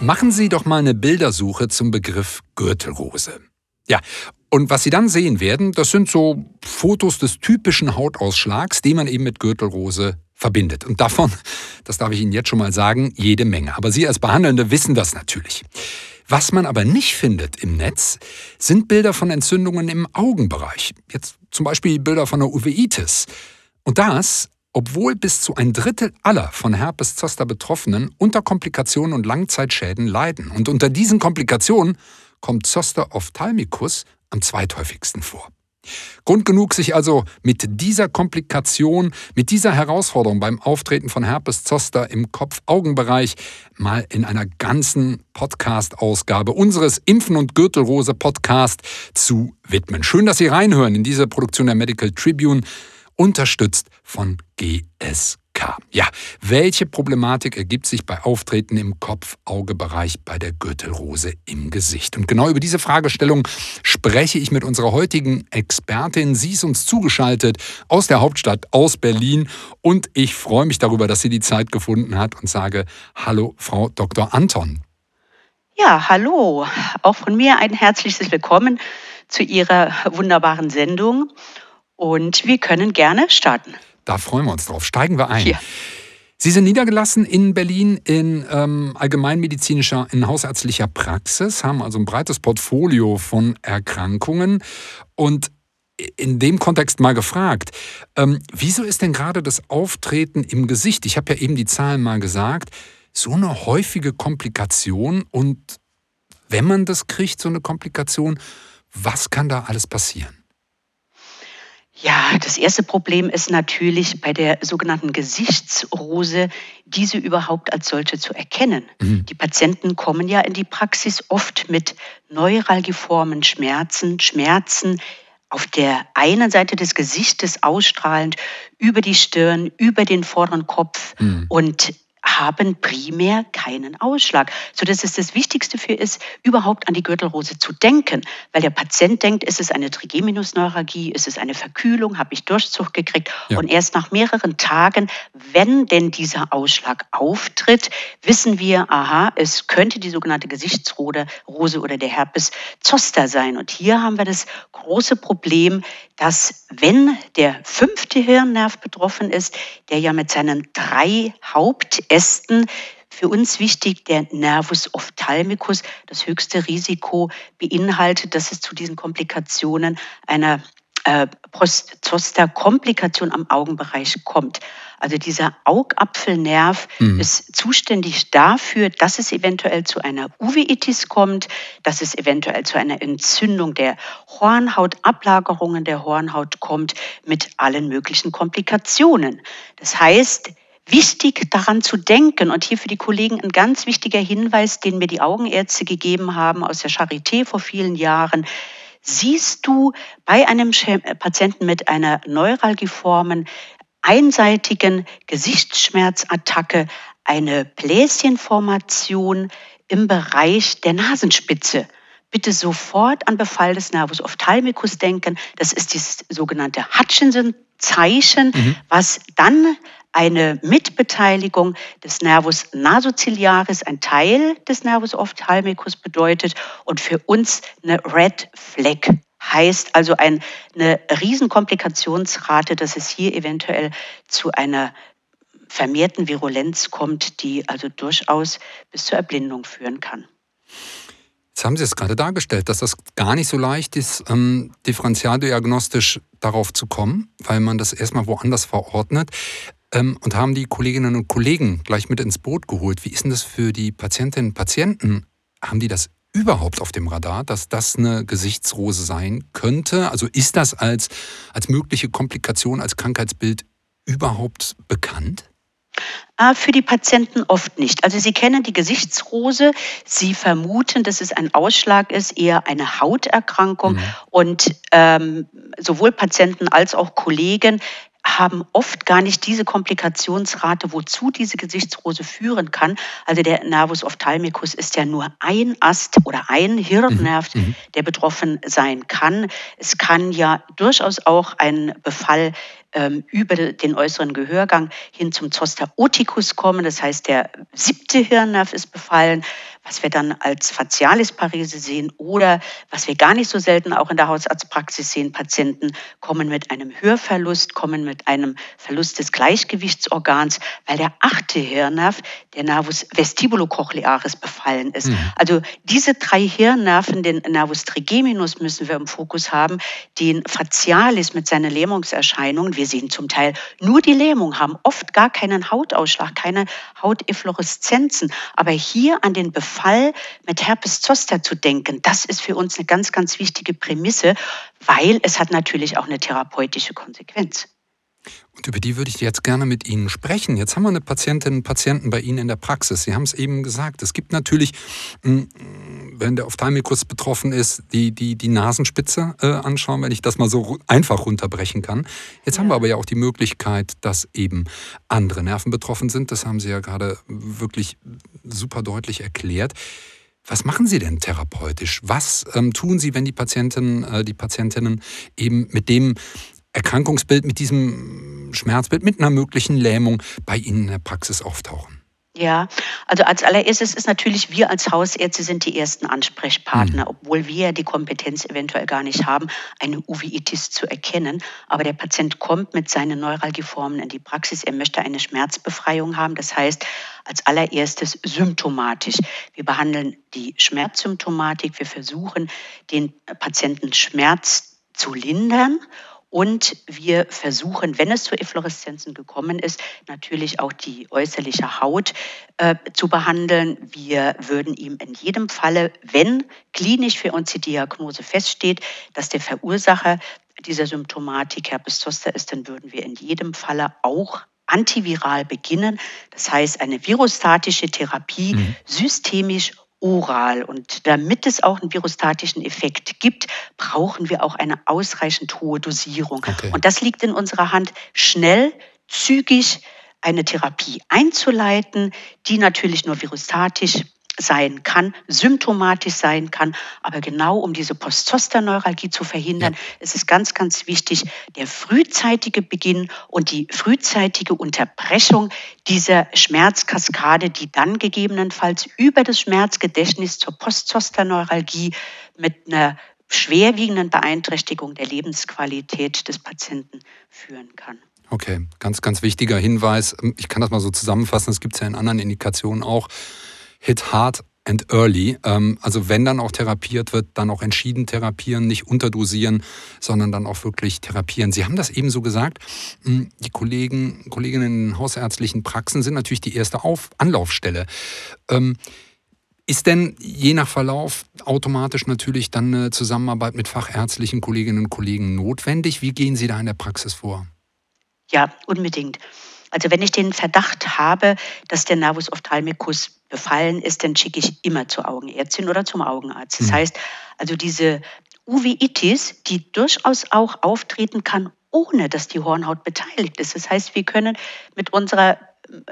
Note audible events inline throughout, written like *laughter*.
Machen Sie doch mal eine Bildersuche zum Begriff Gürtelrose. Ja, und was Sie dann sehen werden, das sind so Fotos des typischen Hautausschlags, den man eben mit Gürtelrose verbindet. Und davon, *laughs* das darf ich Ihnen jetzt schon mal sagen, jede Menge. Aber Sie als Behandelnde wissen das natürlich. Was man aber nicht findet im Netz, sind Bilder von Entzündungen im Augenbereich. Jetzt zum Beispiel Bilder von der Uveitis. Und das, obwohl bis zu ein Drittel aller von Herpes zoster Betroffenen unter Komplikationen und Langzeitschäden leiden. Und unter diesen Komplikationen kommt Zoster ophthalmicus am zweithäufigsten vor. Grund genug, sich also mit dieser Komplikation, mit dieser Herausforderung beim Auftreten von Herpes Zoster im Kopf-Augenbereich mal in einer ganzen Podcast-Ausgabe unseres Impfen- und Gürtelrose-Podcast zu widmen. Schön, dass Sie reinhören in diese Produktion der Medical Tribune, unterstützt von GSK. Ja, welche Problematik ergibt sich bei Auftreten im Kopf-Auge-Bereich bei der Gürtelrose im Gesicht? Und genau über diese Fragestellung spreche ich mit unserer heutigen Expertin. Sie ist uns zugeschaltet aus der Hauptstadt, aus Berlin. Und ich freue mich darüber, dass sie die Zeit gefunden hat und sage Hallo, Frau Dr. Anton. Ja, hallo. Auch von mir ein herzliches Willkommen zu Ihrer wunderbaren Sendung. Und wir können gerne starten. Da freuen wir uns drauf. Steigen wir ein. Ja. Sie sind niedergelassen in Berlin in ähm, allgemeinmedizinischer, in hausärztlicher Praxis, haben also ein breites Portfolio von Erkrankungen. Und in dem Kontext mal gefragt, ähm, wieso ist denn gerade das Auftreten im Gesicht, ich habe ja eben die Zahlen mal gesagt, so eine häufige Komplikation? Und wenn man das kriegt, so eine Komplikation, was kann da alles passieren? Ja, das erste Problem ist natürlich bei der sogenannten Gesichtsrose, diese überhaupt als solche zu erkennen. Mhm. Die Patienten kommen ja in die Praxis oft mit neuralgiformen Schmerzen, Schmerzen auf der einen Seite des Gesichtes ausstrahlend über die Stirn, über den vorderen Kopf mhm. und haben primär keinen Ausschlag, sodass es das Wichtigste für ist, überhaupt an die Gürtelrose zu denken, weil der Patient denkt, ist es eine Trigeminusneuralgie, ist es eine Verkühlung, habe ich Durchzug gekriegt. Ja. und erst nach mehreren Tagen, wenn denn dieser Ausschlag auftritt, wissen wir, aha, es könnte die sogenannte Gesichtsrose oder der Herpes Zoster sein. Und hier haben wir das große Problem, dass wenn der fünfte Hirnnerv betroffen ist, der ja mit seinen drei Hauptästen für uns wichtig, der Nervus ophthalmicus, das höchste Risiko beinhaltet, dass es zu diesen Komplikationen einer äh, Zoster-Komplikation am Augenbereich kommt. Also dieser Augapfelnerv mhm. ist zuständig dafür, dass es eventuell zu einer Uveitis kommt, dass es eventuell zu einer Entzündung der Hornhaut, Ablagerungen der Hornhaut kommt mit allen möglichen Komplikationen. Das heißt, wichtig daran zu denken und hier für die Kollegen ein ganz wichtiger Hinweis, den mir die Augenärzte gegeben haben aus der Charité vor vielen Jahren. Siehst du bei einem Patienten mit einer neuralgiformen einseitigen Gesichtsschmerzattacke eine Bläschenformation im Bereich der Nasenspitze. Bitte sofort an Befall des Nervus ophthalmicus denken. Das ist das sogenannte Hutchinson-Zeichen, mhm. was dann eine Mitbeteiligung des Nervus nasociliaris, ein Teil des Nervus ophthalmicus bedeutet und für uns eine Red Flag heißt also ein, eine Riesenkomplikationsrate, dass es hier eventuell zu einer vermehrten Virulenz kommt, die also durchaus bis zur Erblindung führen kann. Jetzt haben Sie es gerade dargestellt, dass das gar nicht so leicht ist, ähm, differenzialdiagnostisch darauf zu kommen, weil man das erstmal woanders verordnet. Ähm, und haben die Kolleginnen und Kollegen gleich mit ins Boot geholt. Wie ist denn das für die Patientinnen und Patienten? Haben die das überhaupt auf dem Radar, dass das eine Gesichtsrose sein könnte? Also ist das als, als mögliche Komplikation, als Krankheitsbild überhaupt bekannt? Ah, für die Patienten oft nicht. Also sie kennen die Gesichtsrose, sie vermuten, dass es ein Ausschlag ist, eher eine Hauterkrankung. Mhm. Und ähm, sowohl Patienten als auch Kollegen haben oft gar nicht diese Komplikationsrate, wozu diese Gesichtsrose führen kann. Also der Nervus ophthalmicus ist ja nur ein Ast oder ein Hirnnerv, mhm. mhm. der betroffen sein kann. Es kann ja durchaus auch ein Befall ähm, über den äußeren Gehörgang hin zum Zoster oticus kommen. Das heißt, der siebte Hirnnerv ist befallen, was wir dann als Facialisparese sehen oder was wir gar nicht so selten auch in der Hausarztpraxis sehen, Patienten kommen mit einem Hörverlust, kommen mit einem Verlust des Gleichgewichtsorgans, weil der achte Hirnnerv, der Nervus vestibulocochlearis, befallen ist. Mhm. Also diese drei Hirnnerven, den Nervus trigeminus müssen wir im Fokus haben, den Facialis mit seinen Lähmungserscheinungen, wir sehen zum Teil nur die Lähmung, haben oft gar keinen Hautausschlag, keine Hauteffloreszenzen, aber hier an den Befall mit Herpes zoster zu denken, das ist für uns eine ganz, ganz wichtige Prämisse, weil es hat natürlich auch eine therapeutische Konsequenz. Und über die würde ich jetzt gerne mit Ihnen sprechen. Jetzt haben wir eine Patientin, einen Patienten bei Ihnen in der Praxis. Sie haben es eben gesagt. Es gibt natürlich, hm, wenn der Ophthalmikus betroffen ist, die, die, die Nasenspitze äh, anschauen, wenn ich das mal so einfach runterbrechen kann. Jetzt ja. haben wir aber ja auch die Möglichkeit, dass eben andere Nerven betroffen sind. Das haben Sie ja gerade wirklich super deutlich erklärt. Was machen Sie denn therapeutisch? Was ähm, tun Sie, wenn die Patienten, äh, die Patientinnen eben mit dem Erkrankungsbild, mit diesem Schmerzbild, mit einer möglichen Lähmung bei Ihnen in der Praxis auftauchen? Ja, also als allererstes ist natürlich, wir als Hausärzte sind die ersten Ansprechpartner, mhm. obwohl wir die Kompetenz eventuell gar nicht haben, eine Uveitis zu erkennen. Aber der Patient kommt mit seinen Neuralgieformen in die Praxis. Er möchte eine Schmerzbefreiung haben. Das heißt, als allererstes symptomatisch. Wir behandeln die Schmerzsymptomatik. Wir versuchen, den Patienten Schmerz zu lindern und wir versuchen, wenn es zu Effloreszenzen gekommen ist, natürlich auch die äußerliche Haut äh, zu behandeln. Wir würden ihm in jedem Falle, wenn klinisch für uns die Diagnose feststeht, dass der Verursacher dieser Symptomatik Herpes zoster ist, dann würden wir in jedem Falle auch antiviral beginnen. Das heißt, eine virostatische Therapie mhm. systemisch oral. Und damit es auch einen virostatischen Effekt gibt, brauchen wir auch eine ausreichend hohe Dosierung. Okay. Und das liegt in unserer Hand, schnell, zügig eine Therapie einzuleiten, die natürlich nur virostatisch sein kann, symptomatisch sein kann. Aber genau um diese Postzosterneuralgie zu verhindern, ja. ist es ganz, ganz wichtig, der frühzeitige Beginn und die frühzeitige Unterbrechung dieser Schmerzkaskade, die dann gegebenenfalls über das Schmerzgedächtnis zur Postzosterneuralgie mit einer schwerwiegenden Beeinträchtigung der Lebensqualität des Patienten führen kann. Okay, ganz, ganz wichtiger Hinweis. Ich kann das mal so zusammenfassen, das gibt es ja in anderen Indikationen auch. Hit Hard and Early. Ähm, also wenn dann auch therapiert wird, dann auch entschieden therapieren, nicht unterdosieren, sondern dann auch wirklich therapieren. Sie haben das eben so gesagt. Hm, die Kollegen, Kolleginnen in hausärztlichen Praxen sind natürlich die erste Auf Anlaufstelle. Ähm, ist denn je nach Verlauf automatisch natürlich dann eine Zusammenarbeit mit fachärztlichen Kolleginnen und Kollegen notwendig? Wie gehen Sie da in der Praxis vor? Ja, unbedingt. Also wenn ich den Verdacht habe, dass der Nervus ophthalmicus befallen ist, dann schicke ich immer zur Augenärztin oder zum Augenarzt. Das mhm. heißt, also diese Uveitis, die durchaus auch auftreten kann, ohne dass die Hornhaut beteiligt ist. Das heißt, wir können mit unserer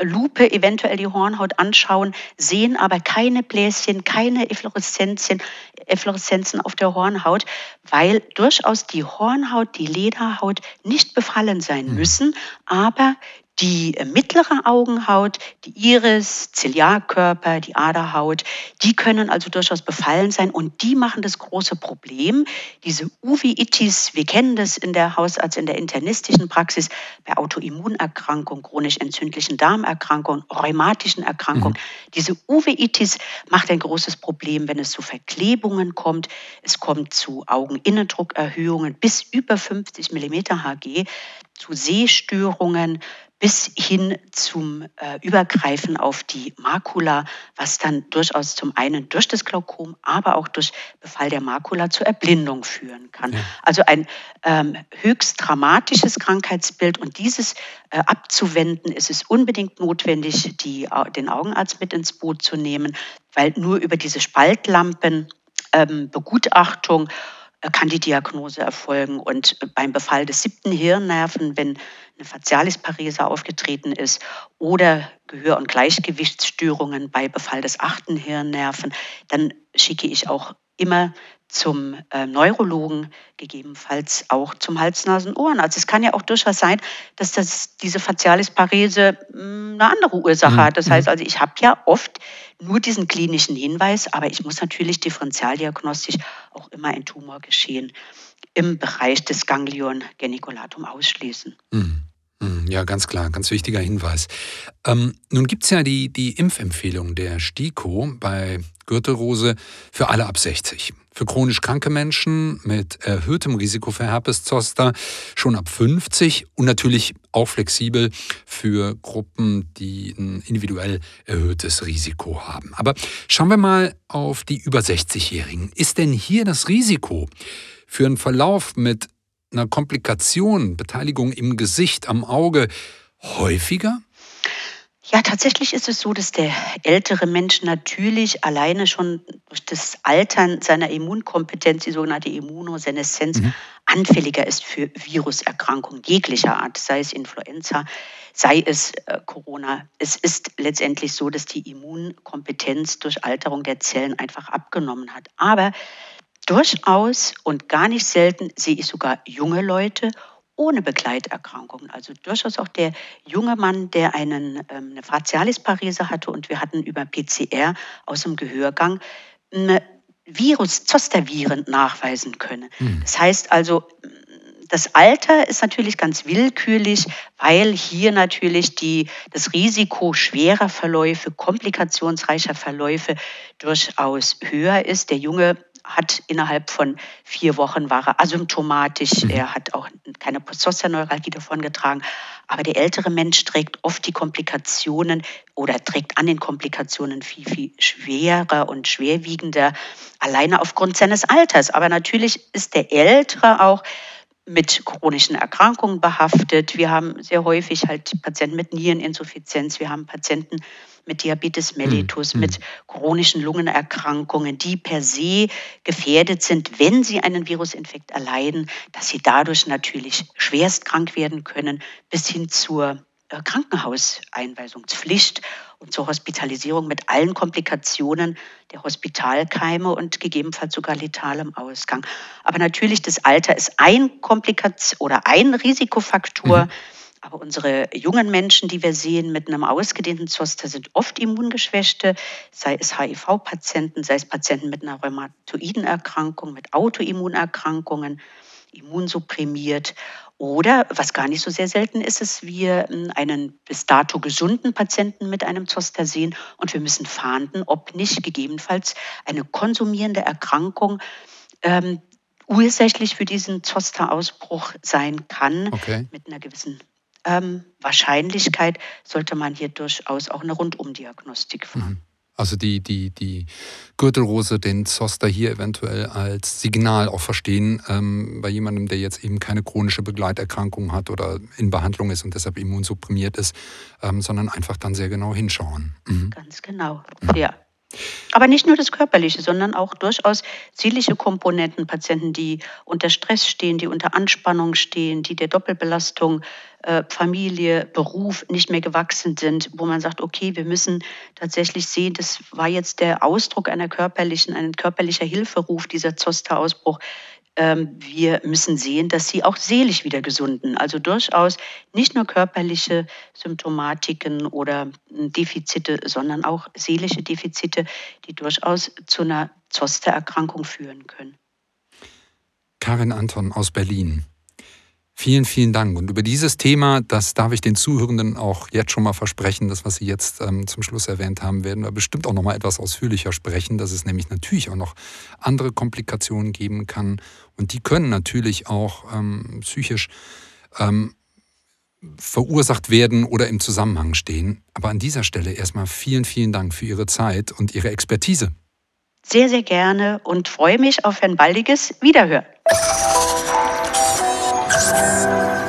Lupe eventuell die Hornhaut anschauen, sehen aber keine Bläschen, keine Effloreszenzen, Effloreszenzen auf der Hornhaut, weil durchaus die Hornhaut, die Lederhaut nicht befallen sein mhm. müssen, aber die mittlere Augenhaut, die Iris, Ziliarkörper, die Aderhaut, die können also durchaus befallen sein und die machen das große Problem. Diese Uveitis, wir kennen das in der Hausarzt, in der internistischen Praxis, bei Autoimmunerkrankungen, chronisch entzündlichen Darmerkrankungen, rheumatischen Erkrankungen. Mhm. Diese Uveitis macht ein großes Problem, wenn es zu Verklebungen kommt. Es kommt zu Augeninnendruckerhöhungen bis über 50 mm Hg, zu Sehstörungen, bis hin zum äh, Übergreifen auf die Makula, was dann durchaus zum einen durch das Glaukom, aber auch durch Befall der Makula zur Erblindung führen kann. Ja. Also ein ähm, höchst dramatisches Krankheitsbild und dieses äh, abzuwenden, ist es unbedingt notwendig, die, den Augenarzt mit ins Boot zu nehmen, weil nur über diese Spaltlampen ähm, Begutachtung äh, kann die Diagnose erfolgen. Und beim Befall des siebten Hirnnerven, wenn eine Facialisparese aufgetreten ist oder Gehör- und Gleichgewichtsstörungen bei Befall des achten Hirnnerven, dann schicke ich auch immer zum äh, Neurologen, gegebenenfalls auch zum Hals-Nasen-Ohren. Also es kann ja auch durchaus sein, dass das, diese Facialis-Parese hm, eine andere Ursache mhm. hat. Das heißt mhm. also, ich habe ja oft nur diesen klinischen Hinweis, aber ich muss natürlich differentialdiagnostisch auch immer ein Tumorgeschehen im Bereich des Ganglion geniculatum ausschließen. Mhm. Mhm, ja, ganz klar, ganz wichtiger Hinweis. Ähm, nun gibt es ja die, die Impfempfehlung der STIKO bei Gürtelrose für alle ab 60. Für chronisch kranke Menschen mit erhöhtem Risiko für Herpes Zoster schon ab 50 und natürlich auch flexibel für Gruppen, die ein individuell erhöhtes Risiko haben. Aber schauen wir mal auf die über 60-Jährigen. Ist denn hier das Risiko für einen Verlauf mit einer Komplikation, Beteiligung im Gesicht, am Auge häufiger? Ja, tatsächlich ist es so, dass der ältere Mensch natürlich alleine schon durch das Altern seiner Immunkompetenz, die sogenannte Immunoseneszenz, mhm. anfälliger ist für Viruserkrankungen jeglicher Art, sei es Influenza, sei es äh, Corona. Es ist letztendlich so, dass die Immunkompetenz durch Alterung der Zellen einfach abgenommen hat. Aber durchaus und gar nicht selten sehe ich sogar junge Leute ohne Begleiterkrankungen. Also durchaus auch der junge Mann, der einen, ähm, eine Facialisparese hatte und wir hatten über PCR aus dem Gehörgang eine Virus, Zosterviren nachweisen können. Mhm. Das heißt also, das Alter ist natürlich ganz willkürlich, weil hier natürlich die, das Risiko schwerer Verläufe, komplikationsreicher Verläufe durchaus höher ist. Der junge hat innerhalb von vier Wochen war er asymptomatisch. Mhm. Er hat auch keine Postzosterneuralgie davongetragen. Aber der ältere Mensch trägt oft die Komplikationen oder trägt an den Komplikationen viel, viel schwerer und schwerwiegender, alleine aufgrund seines Alters. Aber natürlich ist der Ältere auch mit chronischen Erkrankungen behaftet. Wir haben sehr häufig halt Patienten mit Niereninsuffizienz. Wir haben Patienten mit Diabetes mellitus, mhm. mit chronischen Lungenerkrankungen, die per se gefährdet sind, wenn sie einen Virusinfekt erleiden, dass sie dadurch natürlich schwerst krank werden können, bis hin zur äh, Krankenhauseinweisungspflicht und zur Hospitalisierung mit allen Komplikationen der Hospitalkeime und gegebenenfalls sogar letalem Ausgang. Aber natürlich, das Alter ist ein Komplikation oder ein Risikofaktor. Mhm aber unsere jungen Menschen, die wir sehen mit einem ausgedehnten Zoster, sind oft Immungeschwächte, sei es HIV-Patienten, sei es Patienten mit einer rheumatoiden Erkrankung, mit Autoimmunerkrankungen, immunsupprimiert. Oder, was gar nicht so sehr selten ist, ist, wir einen bis dato gesunden Patienten mit einem Zoster sehen und wir müssen fahnden, ob nicht gegebenenfalls eine konsumierende Erkrankung ähm, ursächlich für diesen Zoster-Ausbruch sein kann, okay. mit einer gewissen ähm, Wahrscheinlichkeit sollte man hier durchaus auch eine Rundumdiagnostik fahren. Mhm. Also die, die, die Gürtelrose, den Zoster hier eventuell als Signal auch verstehen ähm, bei jemandem, der jetzt eben keine chronische Begleiterkrankung hat oder in Behandlung ist und deshalb immunsupprimiert ist, ähm, sondern einfach dann sehr genau hinschauen. Mhm. Ganz genau, mhm. ja. Aber nicht nur das Körperliche, sondern auch durchaus seelische Komponenten, Patienten, die unter Stress stehen, die unter Anspannung stehen, die der Doppelbelastung äh, Familie, Beruf nicht mehr gewachsen sind, wo man sagt, okay, wir müssen tatsächlich sehen, das war jetzt der Ausdruck einer körperlichen, ein körperlicher Hilferuf, dieser Zoster-Ausbruch. Ähm, wir müssen sehen, dass sie auch seelisch wieder gesunden. Also durchaus nicht nur körperliche Symptomatiken oder Defizite, sondern auch seelische Defizite, die durchaus zu einer Zostererkrankung führen können. Karin Anton aus Berlin. Vielen, vielen Dank. Und über dieses Thema, das darf ich den Zuhörenden auch jetzt schon mal versprechen, das, was Sie jetzt ähm, zum Schluss erwähnt haben, werden wir bestimmt auch noch mal etwas ausführlicher sprechen, dass es nämlich natürlich auch noch andere Komplikationen geben kann. Und die können natürlich auch ähm, psychisch ähm, verursacht werden oder im Zusammenhang stehen. Aber an dieser Stelle erstmal vielen, vielen Dank für Ihre Zeit und Ihre Expertise. Sehr, sehr gerne und freue mich auf ein baldiges Wiederhören. you